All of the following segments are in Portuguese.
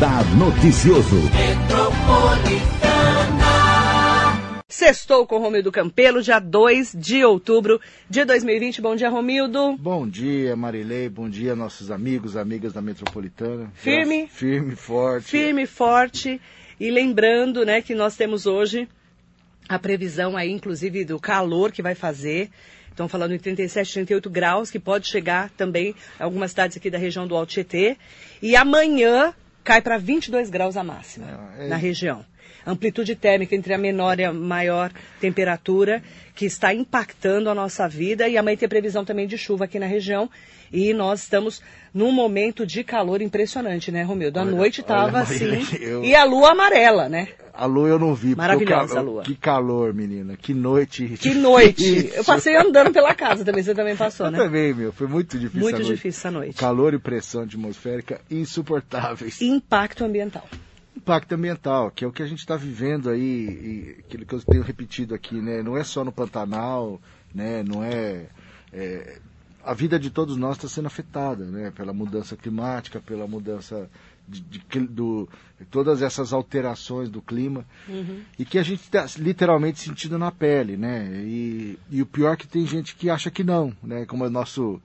Radar Noticioso. Sextou com Romildo Campelo, dia 2 de outubro de 2020. Bom dia, Romildo. Bom dia, Marilei. Bom dia, nossos amigos, amigas da Metropolitana. Firme. Graças, firme, forte. Firme, forte. E lembrando, né, que nós temos hoje a previsão aí, inclusive, do calor que vai fazer. Estão falando em 37, 38 graus, que pode chegar também em algumas cidades aqui da região do Alto Tietê. E amanhã cai para 22 graus a máxima É, é- na região. Amplitude térmica entre a menor e a maior temperatura, que está impactando a nossa vida. E amanhã tem previsão também de chuva aqui na região. E nós estamos num momento de calor impressionante, né, Romildo? A Olha- noite estava assim. Eu- E a lua amarela, né? A lua eu não vi. Maravilhosa cal- a lua. Que calor, menina. Que noite. Que noite! Eu passei andando pela casa também, você também passou, Eu né? também, meu. Foi muito difícil Muito a noite. difícil essa noite. Calor e pressão atmosférica insuportáveis. Impacto ambiental. Impacto ambiental, que é o que a gente está vivendo aí, aquilo que eu tenho repetido aqui, né? Não é só no Pantanal, né? Não é, é- a vida de todos nós está sendo afetada, né? Pela mudança climática, pela mudança de, de do todas essas alterações do clima e que a gente está literalmente sentindo na pele, né? E, e o pior é que tem gente que acha que não, né? Como o nosso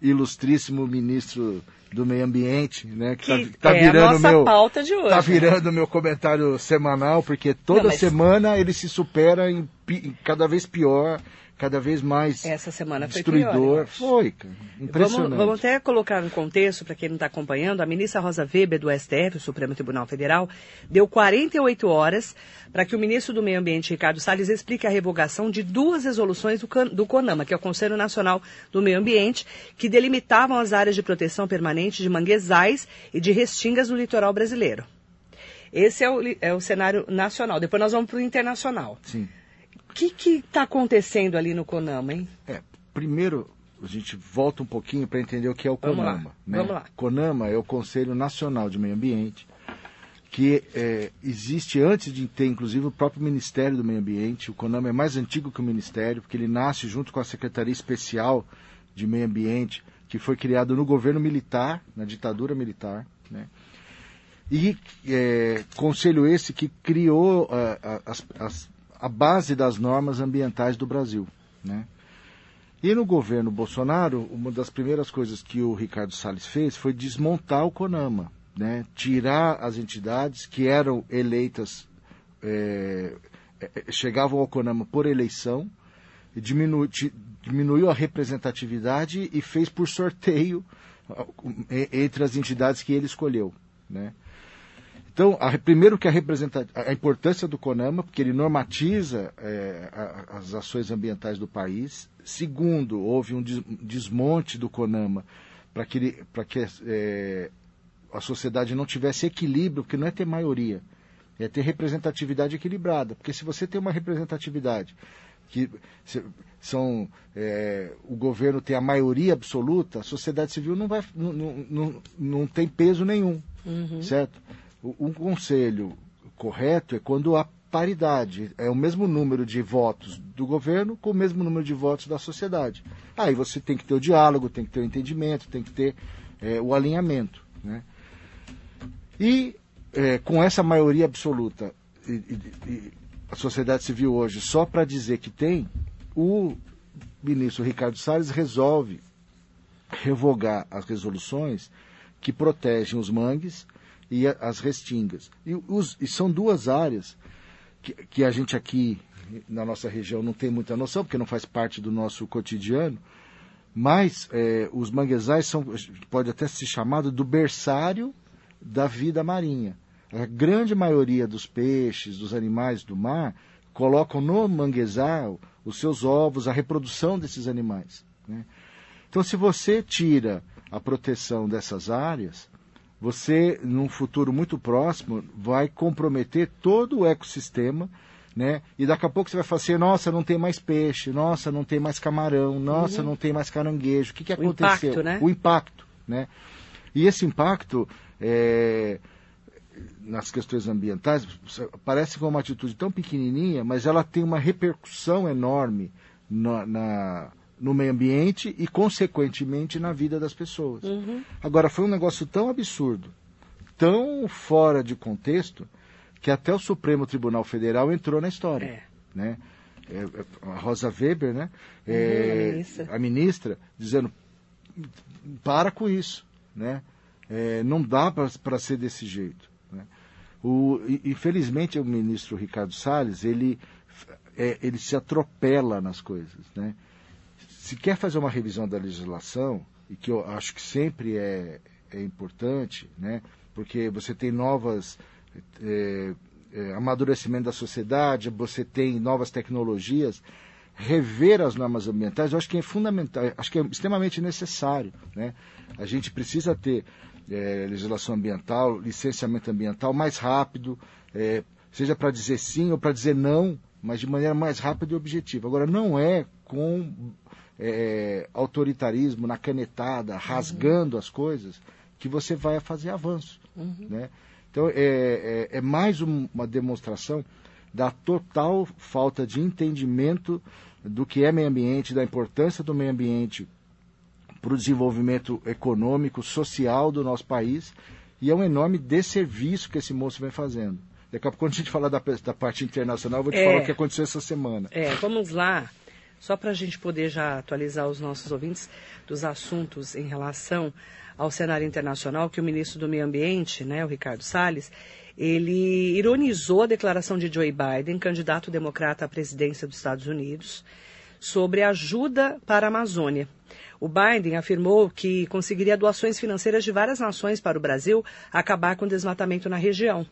ilustríssimo ministro do meio ambiente, né? Que, Que tá, tá é a virando nossa meu pauta de hoje. Tá né? virando meu comentário semanal, porque toda Não, mas- semana ele se supera em, em cada vez pior, cada vez mais Essa semana foi pior. destruidor. acho. Foi, cara. Impressionante. Vamos, vamos até colocar no contexto, para quem não está acompanhando, a ministra Rosa Weber, do STF, o Supremo Tribunal Federal, deu 48 horas para que o ministro do Meio Ambiente, Ricardo Salles, explique a revogação de duas resoluções do, do CONAMA, que é o Conselho Nacional do Meio Ambiente, que delimitavam as áreas de proteção permanente de manguezais e de restingas no litoral brasileiro. Esse é o, é o cenário nacional. Depois nós vamos para o internacional. Sim. O que está acontecendo ali no CONAMA, hein? É, primeiro a gente volta um pouquinho para entender o que é o Vamos lá, CONAMA. né? vamos lá. CONAMA é o Conselho Nacional de Meio Ambiente, que é, existe antes de ter, inclusive, o próprio Ministério do Meio Ambiente. O CONAMA é mais antigo que o Ministério, porque ele nasce junto com a Secretaria Especial de Meio Ambiente, que foi criado no governo militar, na ditadura militar, né? E é, conselho esse que criou ah, as- as- a base das normas ambientais do Brasil, né? E no governo Bolsonaro, uma das primeiras coisas que o Ricardo Salles fez foi desmontar o CONAMA, né? tirar as entidades que eram eleitas, é, é, chegavam ao CONAMA por eleição, diminu, diminuiu a representatividade e fez por sorteio entre as entidades que ele escolheu. Né? Então, a- primeiro que a, a importância do CONAMA, porque ele normatiza é, a- as ações ambientais do país. Segundo, houve um des- desmonte do CONAMA para que, ele- que é, a sociedade não tivesse equilíbrio, porque não é ter maioria, é ter representatividade equilibrada. Porque se você tem uma representatividade que se- são é, o governo tem a maioria absoluta, a sociedade civil não vai não, não, não, não tem peso nenhum, certo? Um conselho correto é quando há paridade, é o mesmo número de votos do governo com o mesmo número de votos da sociedade. Aí você tem que ter o diálogo, tem que ter o entendimento, tem que ter é, o alinhamento, né? E é, com essa maioria absoluta, e, e- e a sociedade civil hoje, só para dizer que tem, o ministro Ricardo Salles resolve revogar as resoluções que protegem os mangues e as restingas. E, os- e são duas áreas que, que a gente aqui na nossa região não tem muita noção, porque não faz parte do nosso cotidiano, mas é, os manguezais são, pode até ser chamado do berçário da vida marinha. A grande maioria dos peixes, dos animais do mar, colocam no manguezal os seus ovos, a reprodução desses animais. né? Então, se você tira a proteção dessas áreas, você, num futuro muito próximo, vai comprometer todo o ecossistema, né? E daqui a pouco você vai falar assim, nossa, não tem mais peixe, nossa, não tem mais camarão, nossa, não tem mais caranguejo. O que, que Uhum. O aconteceu? impacto, né? O impacto, né? E esse impacto, é, nas questões ambientais, parece que é uma atitude tão pequenininha, mas ela tem uma repercussão enorme na, na- no meio ambiente e, consequentemente, na vida das pessoas. Agora, foi um negócio tão absurdo, tão fora de contexto que até o Supremo Tribunal Federal entrou na história. É. Né? É, é, a Rosa Weber, né? Uhum, É, a ministra. a ministra, dizendo para com isso, né? É, não dá para ser desse jeito. Né? O, infelizmente, o ministro Ricardo Salles, ele, é, ele se atropela nas coisas, né? Se quer fazer uma revisão da legislação, e que eu acho que sempre é, é importante, né? Porque você tem novas é, é, amadurecimento da sociedade, você tem novas tecnologias, rever as normas ambientais, eu acho que é fundamental, acho que é extremamente necessário. Né? A gente precisa ter é, legislação ambiental, licenciamento ambiental mais rápido, é, seja para dizer sim ou para dizer não, mas de maneira mais rápida e objetiva. Agora, não é com é, autoritarismo, na canetada, rasgando as coisas, que você vai fazer avanço. Né? Então, é, é, é mais um- uma demonstração da total falta de entendimento do que é meio ambiente, da importância do meio ambiente para o desenvolvimento econômico, social do nosso país, e é um enorme desserviço que esse moço vem fazendo. Daqui a pouco, quando a gente falar da, da parte internacional, eu vou te É. falar o que aconteceu essa semana. É, vamos lá. Só para a gente poder já atualizar os nossos ouvintes dos assuntos em relação ao cenário internacional, que o ministro do Meio Ambiente, né, o Ricardo Salles, ele ironizou a declaração de Joe Biden, candidato democrata à presidência dos Estados Unidos, sobre ajuda para a Amazônia. O Biden afirmou que conseguiria doações financeiras de várias nações para o Brasil acabar com o desmatamento na região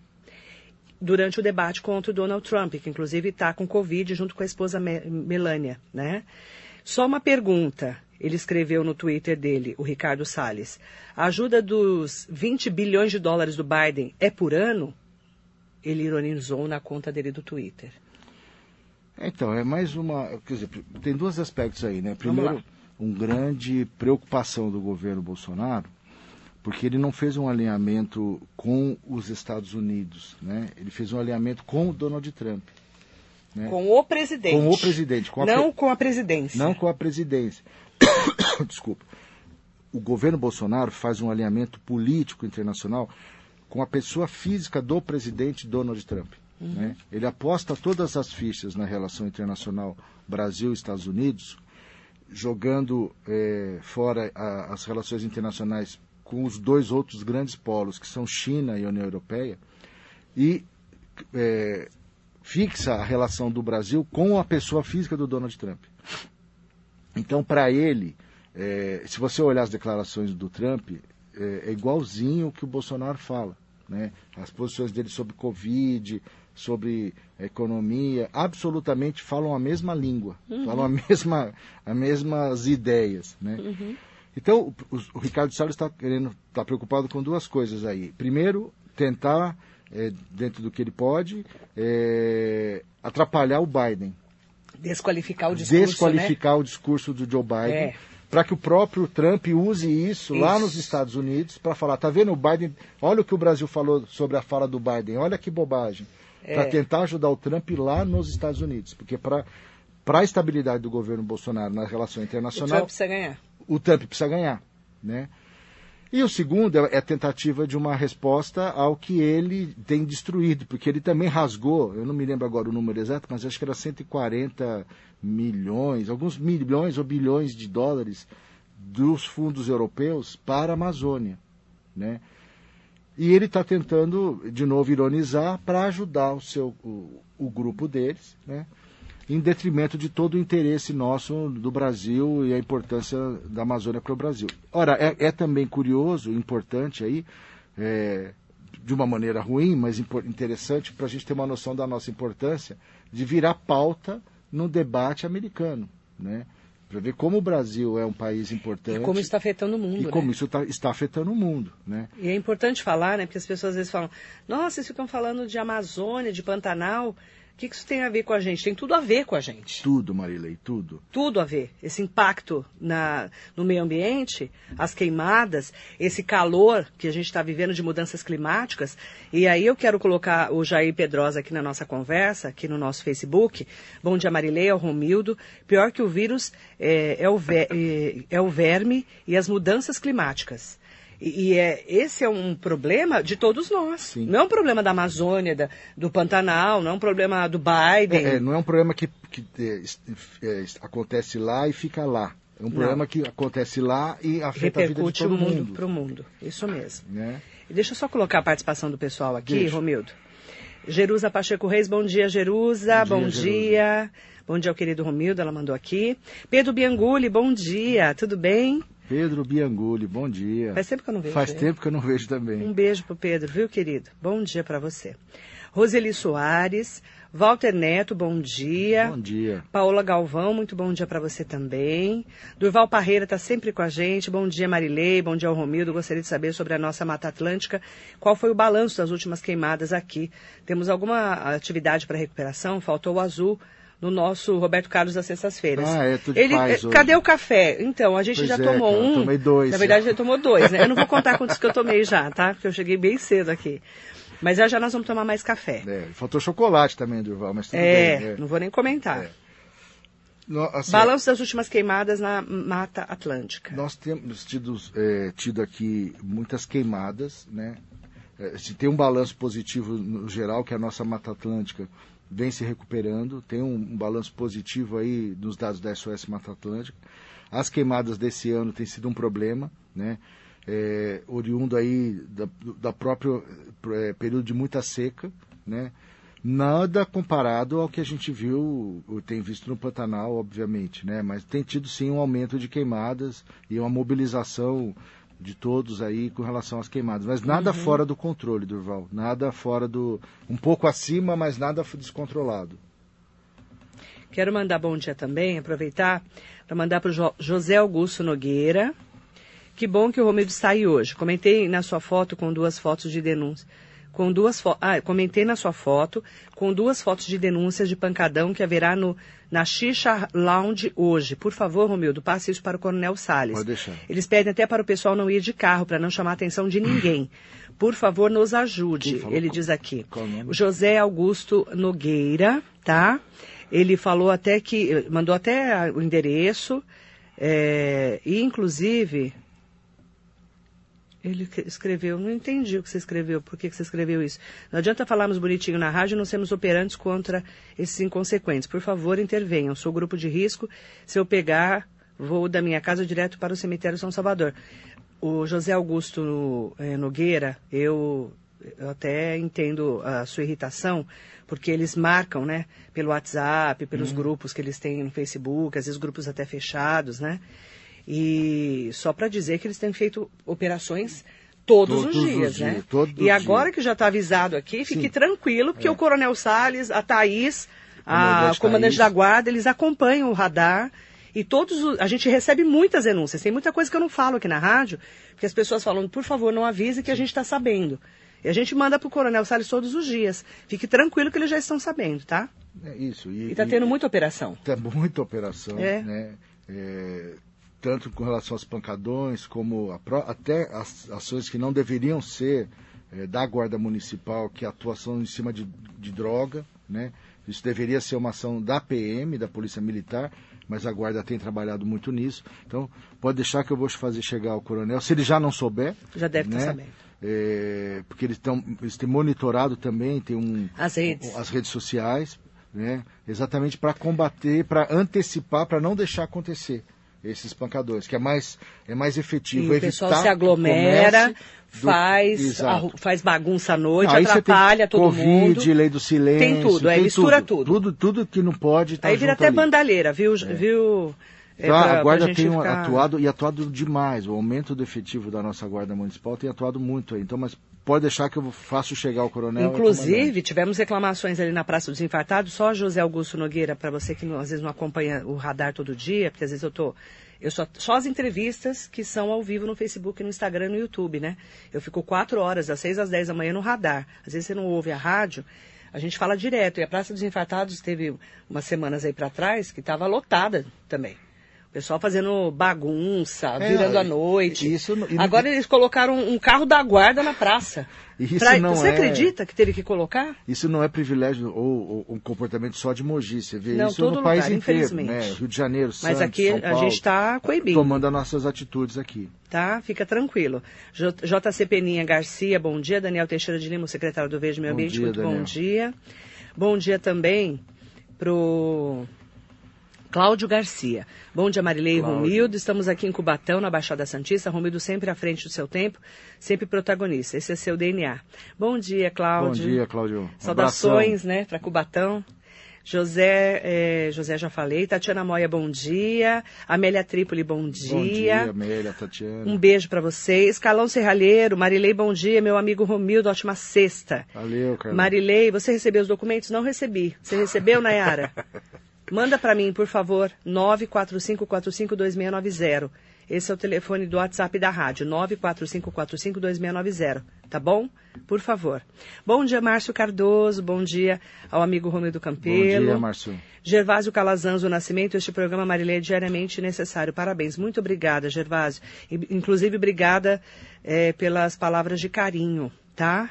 durante o debate contra o Donald Trump, que inclusive está com Covid junto com a esposa Me- Melania, né? Só uma pergunta. Ele escreveu no Twitter dele, o Ricardo Salles. A ajuda dos 20 bilhões de dólares do Biden é por ano? Ele ironizou na conta dele do Twitter. Então, é mais uma. Quer dizer, tem dois aspectos aí, né? Primeiro, lá. um grande preocupação do governo Bolsonaro, porque ele não fez um alinhamento com os Estados Unidos, né? Ele fez um alinhamento com o Donald Trump. né? Com o presidente. Com o presidente, com Não pre- com a presidência. Não com a presidência. Desculpa. O governo Bolsonaro faz um alinhamento político internacional com a pessoa física do presidente Donald Trump. né? Ele aposta todas as fichas na relação internacional Brasil-Estados Unidos, jogando eh, fora a- as relações internacionais com os dois outros grandes polos, que são China e União Europeia, e eh, fixa a relação do Brasil com a pessoa física do Donald Trump. Então, para ele, eh, se você olhar as declarações do Trump, eh, é igualzinho o que o Bolsonaro fala. Né? As posições dele sobre Covid, sobre economia, absolutamente falam a mesma língua, falam a mesma, as mesmas ideias. Né? Então, o, o- Ricardo Salles está querendo, está preocupado com duas coisas aí. Primeiro, tentar, eh, dentro do que ele pode, eh, atrapalhar o Biden, Desqualificar o discurso, desqualificar o discurso do Joe Biden, É. para que o próprio Trump use isso, lá Isso. nos Estados Unidos para falar, tá vendo o Biden? Olha o que o Brasil falou sobre a fala do Biden, olha que bobagem, É. para tentar ajudar o Trump lá nos Estados Unidos, porque para a estabilidade do governo Bolsonaro na relação né? O internacional, Trump precisa ganhar. O Trump precisa ganhar, né? E o segundo é é a tentativa de uma resposta ao que ele tem destruído, porque ele também rasgou, eu não me lembro agora o número exato, mas acho que era 140 milhões, alguns milhões ou bilhões de dólares dos fundos europeus para a Amazônia, né? E ele está tentando, de novo, ironizar para ajudar o, seu, o, o grupo deles, né? Em detrimento de todo o interesse nosso do Brasil e a importância da Amazônia para o Brasil. Ora, é, é também curioso, importante aí, é, de uma maneira ruim, mas interessante para a gente ter uma noção da nossa importância, de virar pauta no debate americano, né? Para ver como o Brasil é um país importante E como isso está afetando o mundo, e né? como isso tá- está afetando o mundo, né? E é importante falar, né? Porque as pessoas às vezes falam, nossa, vocês ficam falando de Amazônia, de Pantanal. O que que isso tem a ver com a gente? Tem tudo a ver com a gente. Tudo, Marilei, tudo. Tudo a ver. Esse impacto na, no meio ambiente, as queimadas, esse calor que a gente está vivendo de mudanças climáticas. E aí eu quero colocar o Jair Pedrosa aqui na nossa conversa, aqui no nosso Facebook. Bom dia, Marileia, o Romildo. Pior que o vírus é, é o, ve- é- é o verme e as mudanças climáticas. E, e é, esse é um problema de todos nós. Sim. Não é um problema da Amazônia, da- do Pantanal, não é um problema do Biden. É, é, não é um problema que, que, é, é, acontece lá e fica lá. É um problema que acontece lá e afeta a vida de repercute o todo mundo mundo. para o mundo. Isso mesmo. Né? E deixa eu só colocar a participação do pessoal aqui, Deixa. Romildo. Jerusa Pacheco Reis, bom dia, Jerusa. Bom Bom dia, dia. Bom dia ao querido Romildo, ela mandou aqui. Pedro Bianguli, bom dia. Tudo bem? Pedro Bianguli, bom dia. Faz tempo que eu não vejo Faz ele. tempo que eu não vejo também. Um beijo pro Pedro, viu, querido? Bom dia para você. Roseli Soares, Walter Neto, bom dia. Bom dia. Paola Galvão, muito bom dia para você também. Durval Parreira está sempre com a gente. Bom dia, Marilei. Bom dia ao Romildo. Gostaria de saber sobre a nossa Mata Atlântica. Qual foi o balanço das últimas queimadas aqui? Temos alguma atividade para recuperação? Faltou o azul no nosso Roberto Carlos das sextas-feiras. Ah, é, tô de Ele, paz eh, hoje. Cadê o café? Então, a gente Pois já é, tomou cara, um. tomei dois Na verdade, já tomou dois, né? Eu não vou contar quantos que eu tomei já, tá? Porque eu cheguei bem cedo aqui. Mas já nós vamos tomar mais café. É, faltou chocolate também, Durval, mas tudo É, bem. não vou nem comentar. É. No- assim, Balanço das últimas queimadas na Mata Atlântica. Nós temos tido, é, tido aqui muitas queimadas, né? É, se tem um balanço positivo no geral, que a nossa Mata Atlântica vem se recuperando, tem um, um balanço positivo aí nos dados da SOS Mata Atlântica. As queimadas desse ano têm sido um problema, né? É, oriundo aí da, da próprio é, período de muita seca, né? Nada comparado ao que a gente viu, ou tem visto no Pantanal, obviamente, né? Mas tem tido sim um aumento de queimadas e uma mobilização de todos aí com relação às queimadas. Mas nada fora do controle, Durval. Nada fora do. Um pouco acima, mas nada descontrolado. Quero mandar bom dia também, aproveitar para mandar para o José Augusto Nogueira. Que bom que o Romildo está aí hoje. Comentei na sua foto com duas fotos de denúncia. Com duas ah, comentei na sua foto com duas fotos de denúncias de pancadão que haverá no, na Xixa Lounge hoje. Por favor, Romildo, passe isso para o Coronel Salles. Pode deixar. Eles pedem até para o pessoal não ir de carro, para não chamar a atenção de ninguém. Por favor, nos ajude. Ele diz aqui. O José Augusto Nogueira, tá? Ele falou até que, mandou até o endereço, é, e inclusive, ele escreveu, não entendi o que você escreveu, por que você escreveu isso. Não adianta falarmos bonitinho na rádio e não sermos operantes contra esses inconsequentes. Por favor, intervenham. Sou grupo de risco. Se eu pegar, vou da minha casa direto para o cemitério São Salvador. O José Augusto eh, Nogueira, eu, eu até entendo a sua irritação, porque eles marcam, né, pelo WhatsApp, pelos grupos que eles têm no Facebook, às vezes grupos até fechados, né? E só para dizer que eles têm feito operações todos, Todos os os dias, dias, né? todos e os agora dias. que já está avisado aqui, fique Sim. É. tranquilo, porque o Coronel Salles, a Thaís, a Comandante comandante Thaís. da guarda, eles acompanham o radar. E todos os- a gente recebe muitas denúncias. Tem muita coisa que eu não falo aqui na rádio, porque as pessoas falam, por favor, não avise que a gente está sabendo. E a gente manda para o Coronel Salles todos os dias. Fique tranquilo que eles já estão sabendo, tá? É isso. E está tendo muita operação. Tem muita operação, É. né? É, tanto com relação aos pancadões, como a até as ações que não deveriam ser é, da Guarda Municipal, que é a atuação em cima de, de droga, né? Isso deveria ser uma ação da PM, da Polícia Militar, mas a Guarda tem trabalhado muito nisso. Então, pode deixar que eu vou fazer chegar ao coronel, se ele já não souber. Já deve estar né? sabendo. É, porque eles, tão, eles têm monitorado também, tem um, As redes. as redes sociais, né? exatamente para combater, para antecipar, para não deixar acontecer esses pancadores, que é mais, é mais efetivo. E o evitar pessoal se aglomera, do- faz, arru- faz bagunça à noite, aí atrapalha todo Covid, mundo. lei do silêncio. Tem tudo, é, mistura tudo. tudo. Tudo que não pode tá Aí vira até ali. bandalheira, viu? viu é, Então, pra- a Guarda tem ficar- atuado e atuado demais. O aumento do efetivo da nossa Guarda Municipal tem atuado muito aí. Então, mas pode deixar que eu faço chegar ao coronel. Inclusive, tivemos reclamações ali na Praça dos Infartados, só José Augusto Nogueira, para você que não- às vezes não acompanha o radar todo dia, porque às vezes eu tô. Eu só, só as entrevistas que são ao vivo no Facebook, no Instagram e no YouTube, né? Eu fico quatro horas, das seis às dez da manhã, no radar. Às vezes você não ouve a rádio, a gente fala direto. E a Praça dos Infartados teve umas semanas aí para trás que estava lotada também. O pessoal fazendo bagunça, é, virando a noite. Isso, Agora eles colocaram um carro da guarda na praça. Isso pra, não você é... acredita que teve que colocar? Isso não é privilégio ou, ou um comportamento só de Mogi. Você vê não, isso no lugar, país inteiro, né? Rio de Janeiro, Santos, Mas aqui São Paulo, a gente está coibindo. Tomando as nossas atitudes aqui. Tá? Fica tranquilo. JC Peninha Garcia, bom dia. Daniel Teixeira de Lima, secretário do Verde Meio Ambiente, dia, muito Daniel. bom dia. Bom dia também pro Cláudio Garcia. Bom dia, Marilei e Romildo. Estamos aqui em Cubatão, na Baixada Santista. Romildo sempre à frente do seu tempo, sempre protagonista. Esse é seu DNA. Bom dia, Cláudio. Bom dia, Cláudio. Um Saudações, abração. né, para Cubatão. José, eh, José já falei. Tatiana Moia, bom dia. Amélia Trípoli, bom dia. Bom dia, Amélia, Tatiana. Um beijo para vocês. Calão Serralheiro, Marilei, bom dia. Meu amigo Romildo, ótima sexta. Valeu, cara. Marilei, você recebeu os documentos? Não recebi. Você recebeu, Nayara? Manda para mim, por favor, 945452690. Esse é o telefone do WhatsApp da rádio, 945452690. Tá bom? Por favor. Bom dia, Márcio Cardoso. Bom dia ao amigo Romildo Campelo. Bom dia, Márcio. Gervásio Calazanzo Nascimento. Este programa Marilê é diariamente necessário. Parabéns. Muito obrigada, Gervásio. Inclusive, obrigada é, pelas palavras de carinho, tá?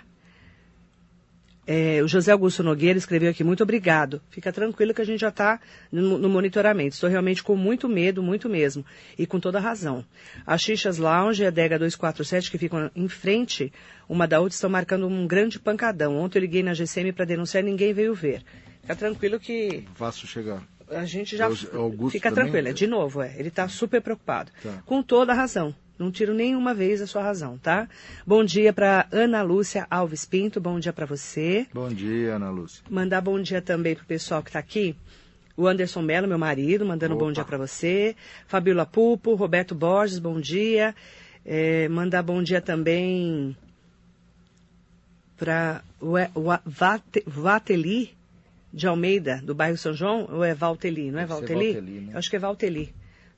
É, o José Augusto Nogueira escreveu aqui, muito obrigado. Fica tranquilo que a gente já está no, no, monitoramento. Estou realmente com muito medo, muito mesmo. E com toda razão. As Xixas Lounge e a Dega 247, que ficam em frente uma da outra, estão marcando um grande pancadão. Ontem eu liguei na GCM para denunciar e ninguém veio ver. Fica tranquilo que... Faço chegar. A gente já... Augusto fica também? tranquilo. É, de novo, é. Ele está super preocupado. Tá. Com toda razão. Não tiro nenhuma vez a sua razão, tá? Bom dia para Ana Lúcia Alves Pinto, bom dia para você. Bom dia, Ana Lúcia. Mandar bom dia também pro pessoal que está aqui. O Anderson Mello, meu marido, mandando Opa. bom dia para você. Fabiola Pupo, Roberto Borges, bom dia. É, mandar bom dia também para o Vateli de Almeida, do bairro São João, ou é Valteli, não é Valteli? Valteli, né? Acho que é Valteli.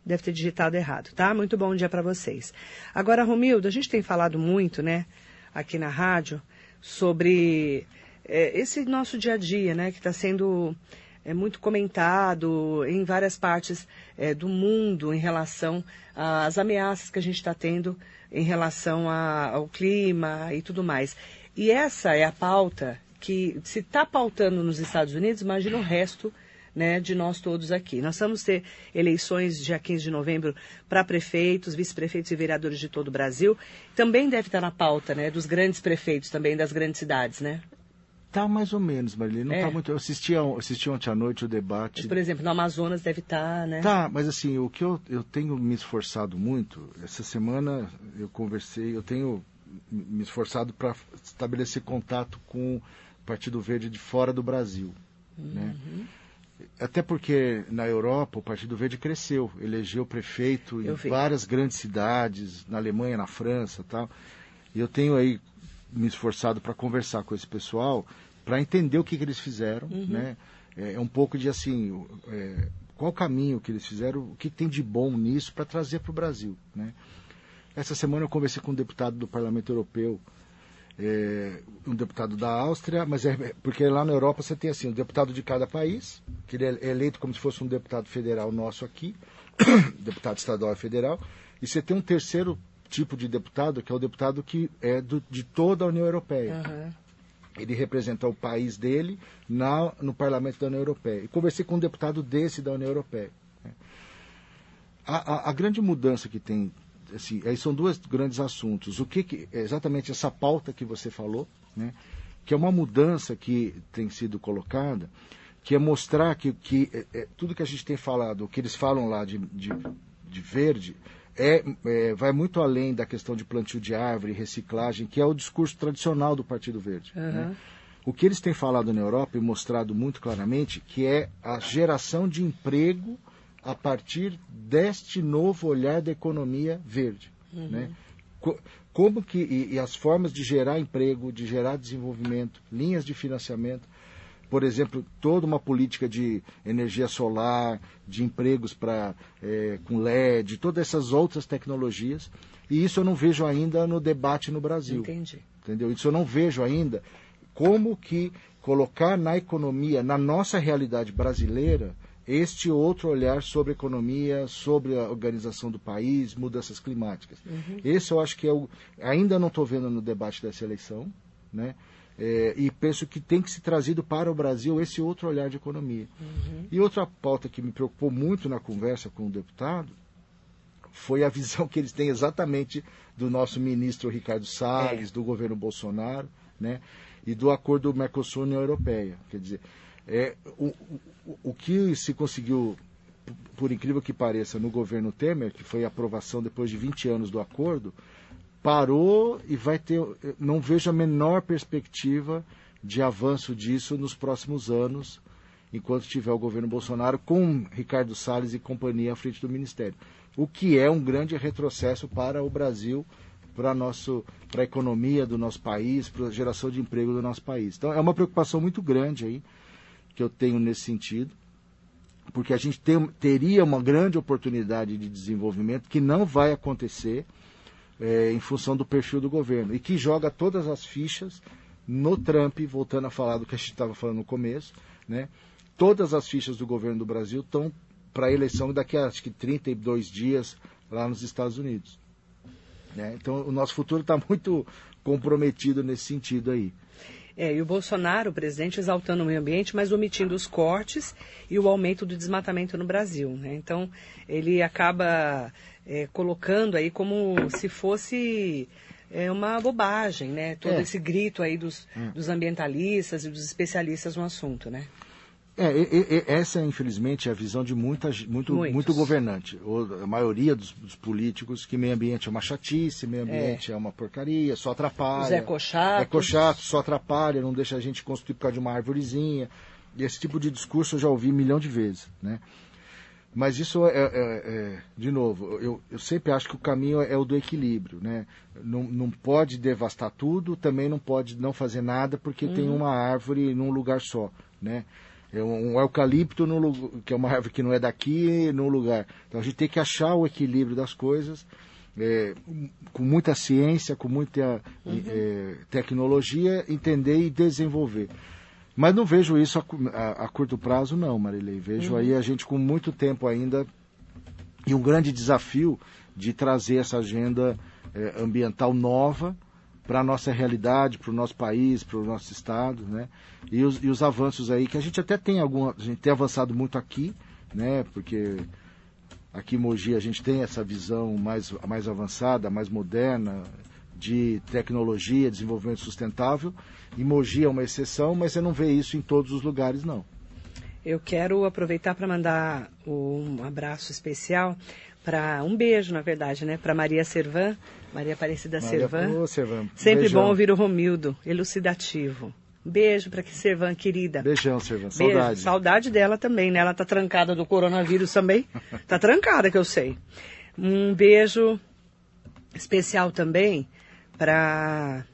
Deve ter digitado errado, tá? Muito bom dia para vocês. Agora, Romildo, a gente tem falado muito, né, aqui na rádio, sobre é, esse nosso dia a dia, né, que está sendo é, muito comentado em várias partes é, do mundo em relação às ameaças que a gente está tendo em relação a, ao clima e tudo mais. E essa é a pauta que, se está pautando nos Estados Unidos, imagina o resto né, de nós todos aqui. Nós vamos ter eleições dia 15 de novembro para prefeitos, vice-prefeitos e vereadores de todo o Brasil. Também deve estar na pauta, né, dos grandes prefeitos também das grandes cidades, né? Tá mais ou menos, Marilene. Não É. tá muito. Eu assisti, assisti ontem à noite o debate. Mas, por exemplo, no Amazonas deve estar, né? Tá, mas assim, o que eu, eu tenho me esforçado muito, essa semana eu conversei, eu tenho me esforçado para estabelecer contato com o Partido Verde de fora do Brasil. Né? Até porque na Europa o Partido Verde cresceu, elegeu prefeito em vi. várias grandes cidades, na Alemanha, na França tal. E eu tenho aí me esforçado para conversar com esse pessoal, para entender o que, que eles fizeram, né? É, é um pouco de assim, é, qual o caminho que eles fizeram, o que tem de bom nisso para trazer para o Brasil, né? Essa semana eu conversei com um deputado do Parlamento Europeu, é, um deputado da Áustria, mas é porque lá na Europa você tem assim, um deputado de cada país, que ele é eleito como se fosse um deputado federal nosso aqui, deputado estadual e federal, e você tem um terceiro tipo de deputado, que é o deputado que é do- de toda a União Europeia. Aham. Ele representa o país dele na, no parlamento da União Europeia. E conversei com um deputado desse da União Europeia. A, a- a grande mudança que tem, assim, aí são dois grandes assuntos. O que, que é exatamente essa pauta que você falou, né, que é uma mudança que tem sido colocada, que é mostrar que, que é, é, tudo que a gente tem falado, o que eles falam lá de, de, de verde, é, é, vai muito além da questão de plantio de árvore, reciclagem, que é o discurso tradicional do Partido Verde. né? O que eles têm falado na Europa e mostrado muito claramente que é a geração de emprego a partir deste novo olhar da economia verde. Né? Co- Como que e, e as formas de gerar emprego, de gerar desenvolvimento, linhas de financiamento, por exemplo, toda uma política de energia solar, de empregos para com LED, todas essas outras tecnologias. E isso eu não vejo ainda no debate no Brasil Entendi. entendeu? Isso eu não vejo ainda como que colocar na economia, na nossa realidade brasileira, este outro olhar sobre a economia, sobre a organização do país, mudanças climáticas. Uhum. Esse eu acho que é o. Ainda não estou vendo no debate dessa eleição, né? É, e penso que tem que ser trazido para o Brasil esse outro olhar de economia. Uhum. E outra pauta que me preocupou muito na conversa com o deputado foi a visão que eles têm exatamente do nosso ministro Ricardo Salles, é. do governo Bolsonaro, né? E do acordo Mercosul-União Europeia. Quer dizer, é, o, o, o que se conseguiu, por incrível que pareça, no governo Temer, que foi a aprovação depois de 20 anos do acordo, parou e vai ter. Não vejo a menor perspectiva de avanço disso nos próximos anos, enquanto tiver o governo Bolsonaro com Ricardo Salles e companhia à frente do Ministério. O que é um grande retrocesso para o Brasil, para a economia do nosso país, para a geração de emprego do nosso país. Então é uma preocupação muito grande aí que eu tenho nesse sentido, porque a gente tem, teria uma grande oportunidade de desenvolvimento que não vai acontecer é, em função do perfil do governo e que joga todas as fichas no Trump, voltando a falar do que a gente estava falando no começo, né? Todas as fichas do governo do Brasil estão para a eleição daqui a acho que 32 dias lá nos Estados Unidos. Né? Então o nosso futuro está muito comprometido nesse sentido aí. É, e o Bolsonaro, o presidente, exaltando o meio ambiente, mas omitindo os cortes e o aumento do desmatamento no Brasil. Né? Então, ele acaba é, colocando aí como se fosse é, uma bobagem, né? Todo é. esse grito aí dos, hum. dos ambientalistas e dos especialistas no assunto, né? É, e, e, essa, infelizmente, é a visão de muita, muito, muito governante. Ou, a maioria dos, dos, políticos que meio ambiente é uma chatice, meio é. ambiente é, é uma porcaria, só atrapalha. Os ecochatos. Ecochato, só atrapalha, não deixa a gente construir por causa de uma árvorezinha. E esse tipo de discurso eu já ouvi um milhão de vezes, né? Mas isso é, é, é de novo, eu, eu, sempre acho que o caminho é o do equilíbrio, né? Não, não pode devastar tudo, também não pode não fazer nada porque tem uhum. uma árvore num lugar só, né? É um eucalipto, no, que é uma árvore que não é daqui, num lugar. Então a gente tem que achar o equilíbrio das coisas, é, com muita ciência, com muita uhum. é, tecnologia, entender e desenvolver. Mas não vejo isso a, a, a curto prazo, não, Marilei. Vejo uhum. aí a gente com muito tempo ainda e um grande desafio de trazer essa agenda é, ambiental nova para a nossa realidade, para o nosso país, para o nosso estado, né? E os, e os avanços aí, que a gente até tem algum, a gente tem avançado muito aqui, né? Porque aqui em Mogi a gente tem essa visão mais, mais avançada, mais moderna, de tecnologia, desenvolvimento sustentável. E Mogi é uma exceção, mas você não vê isso em todos os lugares, não. Eu quero aproveitar para mandar um abraço especial para um beijo, na verdade, né, para Maria Servan, Maria Aparecida Maria, Servan. Ô, Servan. Sempre Beijão. bom ouvir o Romildo, elucidativo. Beijo para que Servan, querida. Beijão, Servan. Saudade. Beijo. Saudade dela também, né? Ela tá trancada do coronavírus também. tá trancada, que eu sei. Um beijo especial também para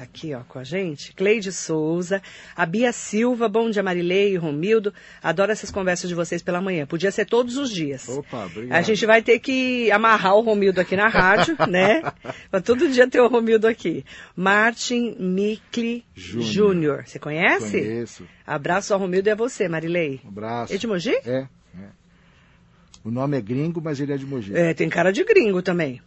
Tá aqui, ó, com a gente. Cleide Souza, a Bia Silva, bom dia Marilei e Romildo. Adoro essas conversas de vocês pela manhã. Podia ser todos os dias. Opa, obrigado. A gente vai ter que amarrar o Romildo aqui na rádio, né? Pra todo dia ter o Romildo aqui. Martin Mikli Júnior. Você conhece? Conheço. Abraço ao Romildo e a você, Marilei. Um abraço. É de Mogi? É, é. O nome é gringo, mas ele é de Mogi. É, tem cara de gringo também.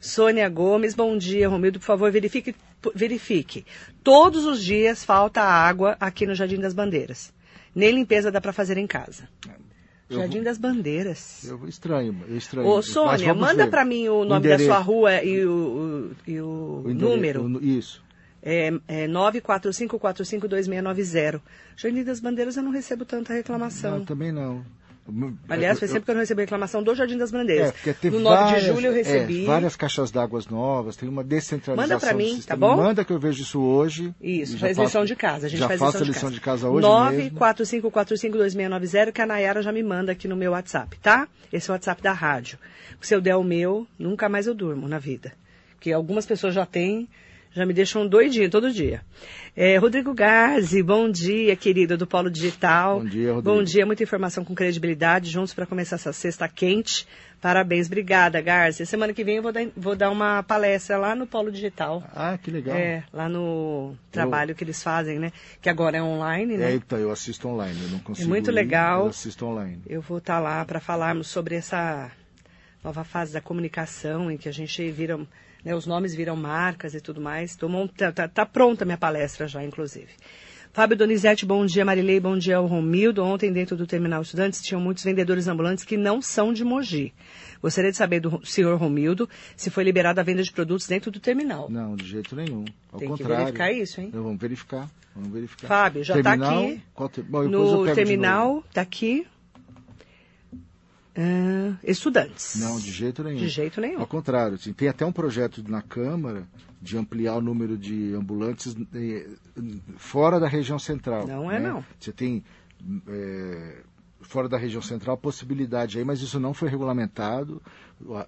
Sônia Gomes, bom dia, Romildo, por favor, verifique, verifique. Todos os dias falta água aqui no Jardim das Bandeiras. Nem limpeza dá para fazer em casa. Eu Jardim vou, das Bandeiras. Eu estranho, eu estranho. Ô, Sônia, manda para mim o nome da sua rua e o, o, e o, o número. Isso. É, é 945452690. Jardim das Bandeiras eu não recebo tanta reclamação. Não, também não. Aliás, foi sempre que eu não recebi reclamação do Jardim das Bandeiras. É, no 9 várias, de julho eu recebi. É, várias caixas d'água novas, tem uma descentralização. Manda para mim, tá bom? Manda que eu vejo isso hoje. Isso, faz lição de casa. A gente já faz faço lição, a lição de casa, de casa hoje 945452690, que a Nayara já me manda aqui no meu WhatsApp, tá? Esse é o WhatsApp da rádio. Se eu der o meu, nunca mais eu durmo na vida. Porque algumas pessoas já têm Já me deixam doidinho todo dia. É, Rodrigo Garzi, bom dia, querido, do Polo Digital. Bom dia, Rodrigo. Bom dia, muita informação com credibilidade, juntos para começar essa sexta quente. Parabéns, obrigada, Garzi. Semana que vem eu vou dar, vou dar uma palestra lá no Polo Digital. Ah, que legal. É, lá no trabalho que eles fazem, né? Que agora é online, né? É, então, eu assisto online, eu não consigo muito ir, legal. Eu assisto online. Eu vou estar lá para falarmos sobre essa nova fase da comunicação em que a gente vira, né, os nomes viram marcas e tudo mais. Tô mont- tá, tá- tá pronta a minha palestra já, inclusive. Fábio Donizete, bom dia. Marilei, bom dia ao Romildo. Ontem, dentro do Terminal Estudantes, tinham muitos vendedores ambulantes que não são de Mogi. Gostaria de saber do senhor Romildo se foi liberada a venda de produtos dentro do terminal. Não, de jeito nenhum. Ao Tem que contrário. verificar isso, hein? Não, vamos verificar. Vamos verificar. Fábio, já está aqui. qual ter- Bom, No terminal, está aqui. Ah, estudantes. Não, de jeito nenhum. De jeito nenhum. Ao contrário, assim, tem até um projeto na Câmara de ampliar o número de ambulantes eh, fora da região central. Não é, né? não. Você tem eh, fora da região central possibilidade aí, mas isso não foi regulamentado.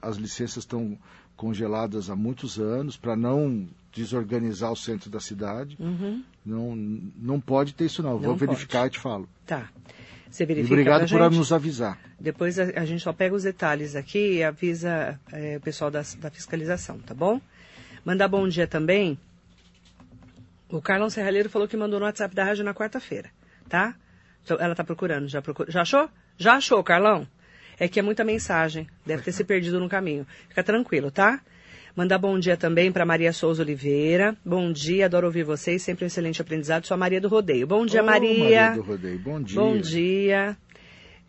As licenças estão congeladas há muitos anos para não desorganizar o centro da cidade. Uhum. Não, não pode ter isso não. Não Vou pode. verificar e te falo. Tá. Você E verifica obrigado pra por nos avisar. Depois a, a gente só pega os detalhes aqui e avisa é, o pessoal da, da fiscalização, tá bom? Mandar bom dia também. O Carlão Serralheiro falou que mandou no WhatsApp da rádio na quarta-feira, tá? Então, ela tá procurando, já procurou. Já achou? Já achou, Carlão? É que é muita mensagem, deve ter se perdido no caminho. Fica tranquilo, tá? Mandar bom dia também para Maria Souza Oliveira. Bom dia, adoro ouvir vocês, sempre um excelente aprendizado. Sou a Maria do Rodeio. Bom dia, Ô, Maria. do Rodeio, bom dia. Bom dia.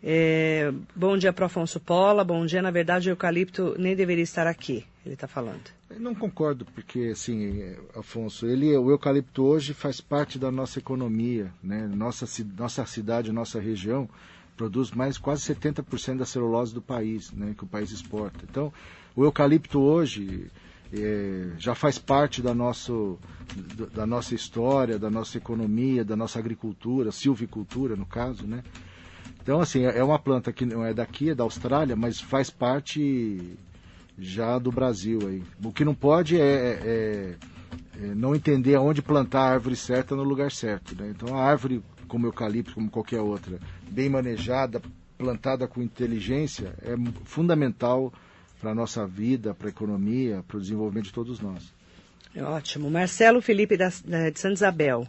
É, bom dia para Afonso Pola. Bom dia. Na verdade, o eucalipto nem deveria estar aqui. Ele está falando. Eu não concordo, porque, assim, Afonso, ele, o eucalipto hoje faz parte da nossa economia, né? Nossa, nossa cidade, nossa região produz mais quase 70% da celulose do país, né? Que o país exporta. Então, o eucalipto hoje eh, já faz parte da, nosso, da- nossa história, da nossa economia, da nossa agricultura, silvicultura, no caso, né? Então, assim, é é uma planta que não é daqui, é da Austrália, mas faz parte já do Brasil aí. O que não pode é, é- é não entender aonde plantar a árvore certa no lugar certo. Né? Então a árvore, como eucalipto, como qualquer outra, bem manejada, plantada com inteligência, é fundamental para a nossa vida, para a economia, para o desenvolvimento de todos nós. Ótimo. Marcelo Felipe da- de Santa Isabel.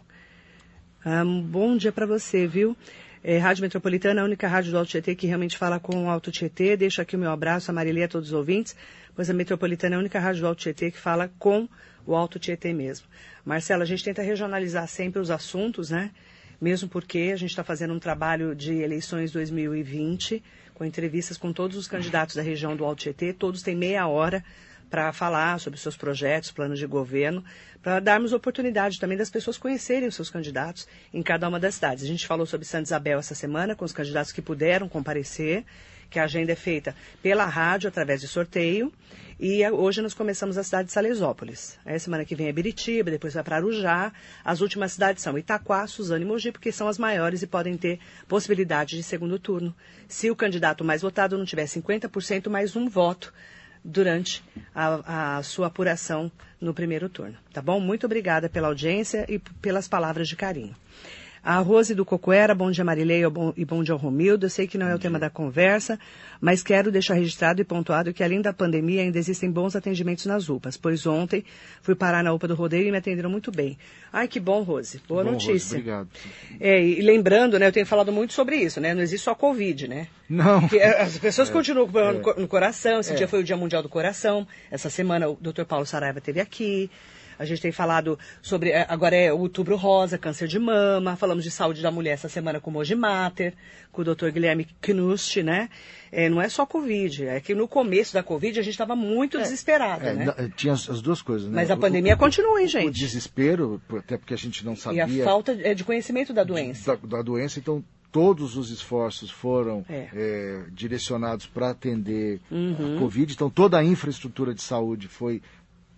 Ah, um bom dia para você, viu? É, rádio Metropolitana, a única rádio do Alto Tietê que realmente fala com o Alto Tietê. Deixo aqui o meu abraço a Marilê a todos os ouvintes, pois a Metropolitana é a única rádio do Alto Tietê que fala com o Alto Tietê mesmo. Marcelo, a gente tenta regionalizar sempre os assuntos, né? Mesmo porque a gente está fazendo um trabalho de eleições 2020, com entrevistas com todos os candidatos da região do Alto Tietê, todos têm meia hora para falar sobre seus projetos, planos de governo, para darmos oportunidade também das pessoas conhecerem os seus candidatos em cada uma das cidades. A gente falou sobre Santa Isabel essa semana, com os candidatos que puderam comparecer, que a agenda é feita pela rádio, através de sorteio, e eh, hoje nós começamos a cidade de Salesópolis. Aí, semana que vem é Biritiba, depois vai para Arujá. As últimas cidades são Itaquá, Suzano e Mogi, porque são as maiores e podem ter possibilidade de segundo turno. Se o candidato mais votado não tiver 50% mais um voto, durante a, a sua apuração no primeiro turno. Tá bom? Muito obrigada pela audiência e pelas palavras de carinho. A Rose do Cocoera, bom dia Marilei bom- e bom dia ao Romildo. Eu sei que não é o tema da conversa, mas quero deixar registrado e pontuado que além da pandemia ainda existem bons atendimentos nas UPAs, pois ontem fui parar na UPA do Rodeio e me atenderam muito bem. Ai, que bom, Rose. Boa Bom, Rose, notícia. obrigado. É, e lembrando, né, eu tenho falado muito sobre isso, né? Não existe só Covid, né? Não. Porque as pessoas continuam com problema no co- no coração. Esse É. dia foi o Dia Mundial do Coração. Essa semana o Dr. Paulo Saraiva esteve aqui. A gente tem falado sobre. eh, Agora é o outubro rosa, câncer de mama. Falamos de saúde da mulher essa semana com o Moji Mater, com o Dr. Guilherme Knust, né? É, não é só Covid. É que no começo da Covid a gente estava muito desesperado, É, né? tinha as, as duas coisas, né? Mas a O- pandemia o- continua, hein, O gente? desespero, por- até porque a gente não E sabia a falta é, de conhecimento da doença. da, da doença, então todos os esforços foram É. eh, direcionados para atender Uhum. a Covid. Então toda a infraestrutura de saúde foi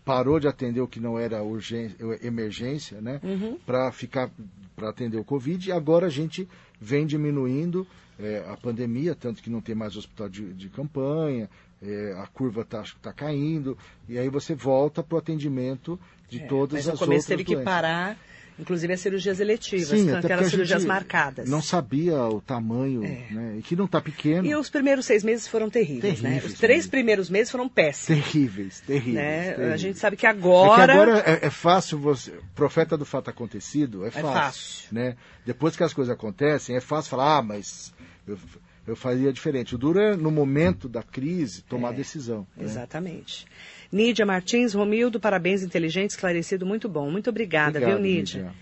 parou de atender o que não era urgência, emergência, né? Uhum. Para ficar para atender o Covid. E agora a gente vem diminuindo eh, a pandemia, tanto que não tem mais hospital de, de campanha, é, a curva está tá caindo, e aí você volta para o atendimento de É, todas mas as no começo outras teve que doenças. parar, inclusive as cirurgias eletivas, Sim, que eram cirurgias marcadas. Não sabia o tamanho, É. né? E que não está pequeno. E os primeiros seis meses foram terríveis, né? Terríveis, Os três primeiros meses foram péssimos. Terríveis, terríveis, né? terríveis. A gente sabe que É agora... que agora é, é fácil você. Profeta do fato acontecido é fácil. fácil. Né? Depois que as coisas acontecem, é fácil falar, ah, mas eu, eu faria diferente. O duro é, no momento da crise, tomar É, decisão. né? Exatamente. Nídia Martins, Romildo, parabéns, inteligente, esclarecido, muito bom. Muito obrigada, Obrigado, viu, Nídia? Nídia.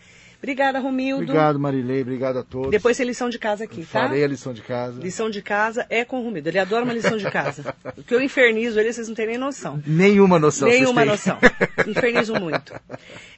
Obrigada, Romildo. Obrigado, Marilei. Obrigado a todos. Depois tem lição de casa aqui, tá? Farei a lição de casa. Lição de casa é com o Romildo. Ele adora uma lição de casa. o que eu infernizo ele, vocês não têm nem noção. Nenhuma noção. vocês Nenhuma noção. Infernizo muito.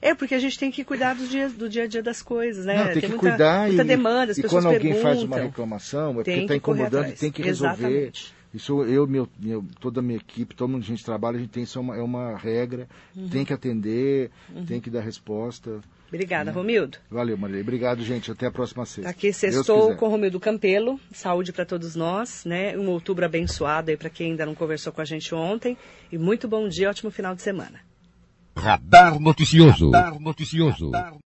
É porque a gente tem que cuidar do dia, do dia a dia das coisas, né? Não, tem, que muita, cuidar muita e, demanda, as e pessoas quando alguém perguntam. faz uma reclamação, é porque Tem está incomodando e tem que resolver. Exatamente. Isso eu, meu, meu- toda a minha equipe, todo mundo que a gente trabalha, a gente tem isso é uma, é uma regra, Uhum. tem que atender, tem que dar resposta. Obrigada, Romildo. Valeu, Maria. Obrigado, gente. Até a próxima sexta. Tá aqui, sextou com o Romildo Campelo. Saúde para todos nós, né? Um outubro abençoado aí para quem ainda não conversou com a gente ontem. E muito bom dia, ótimo final de semana. Radar noticioso. Radar noticioso.